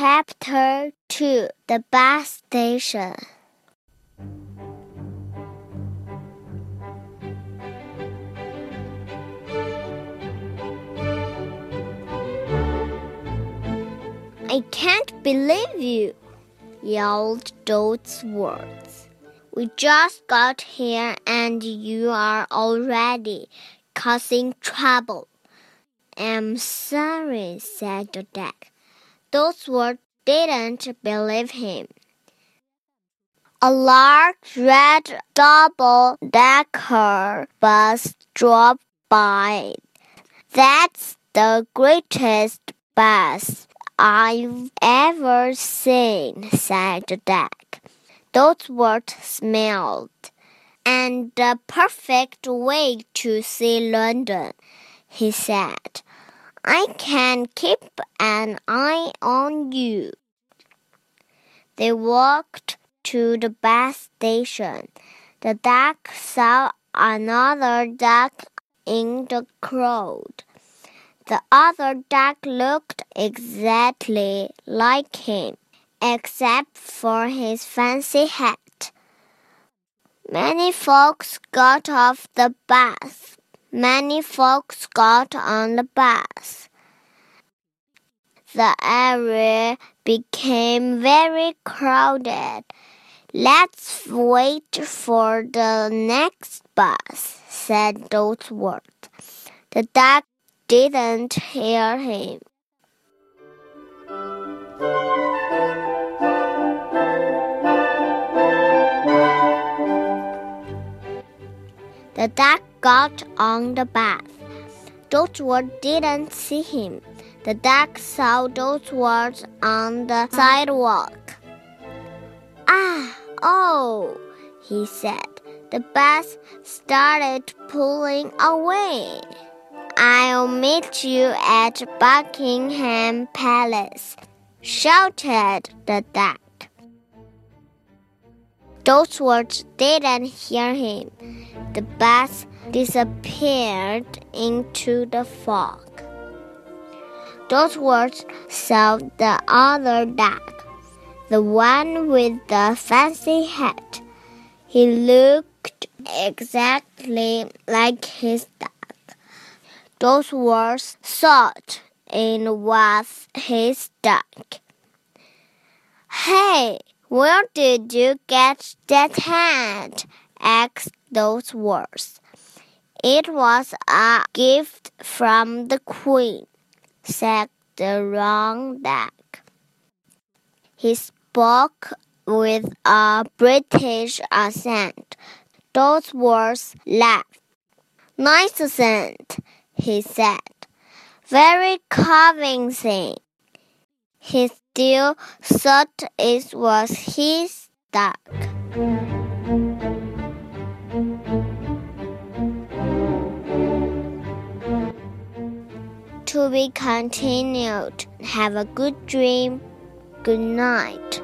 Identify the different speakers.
Speaker 1: Chapter 2 The Bus Station I can't believe you, yelled Dodsworth. We just got here and you are already causing trouble. I'm sorry, said the duck. Dodsworth didn't believe him. A large red double decker bus drove by. That's the greatest bus I've ever seen, said the Dodsworth smiled. And the perfect way to see London, he said. I can keep an eye on you. They walked to the bus station. The duck saw another duck in the crowd. The other duck looked exactly like him, except for his fancy hat. Many folks got off the bus. Many folks got on the bus. The area became very crowded. Let's wait for the next bus, said Dodsworth. The duck didn't hear him. The duck got on the bus. Dodsworth didn't see him. The duck saw Dodsworth on the sidewalk. Ah, oh, he said. The bus started pulling away. I'll meet you at Buckingham Palace, shouted the duck. Dodsworth didn't hear him. The bus disappeared into the fog. Dodsworth saw the other duck, the one with the fancy hat. He looked exactly like his duck. Dodsworth thought it was his duck. Hey, where did you get that hat? asked Dodsworth. It was a gift from the Queen, said the wrong duck. He spoke with a British accent. Dodsworth laughed. Nice accent, he said. Very convincing. He still thought it was his duck. To be continued. Have a good dream. Good night.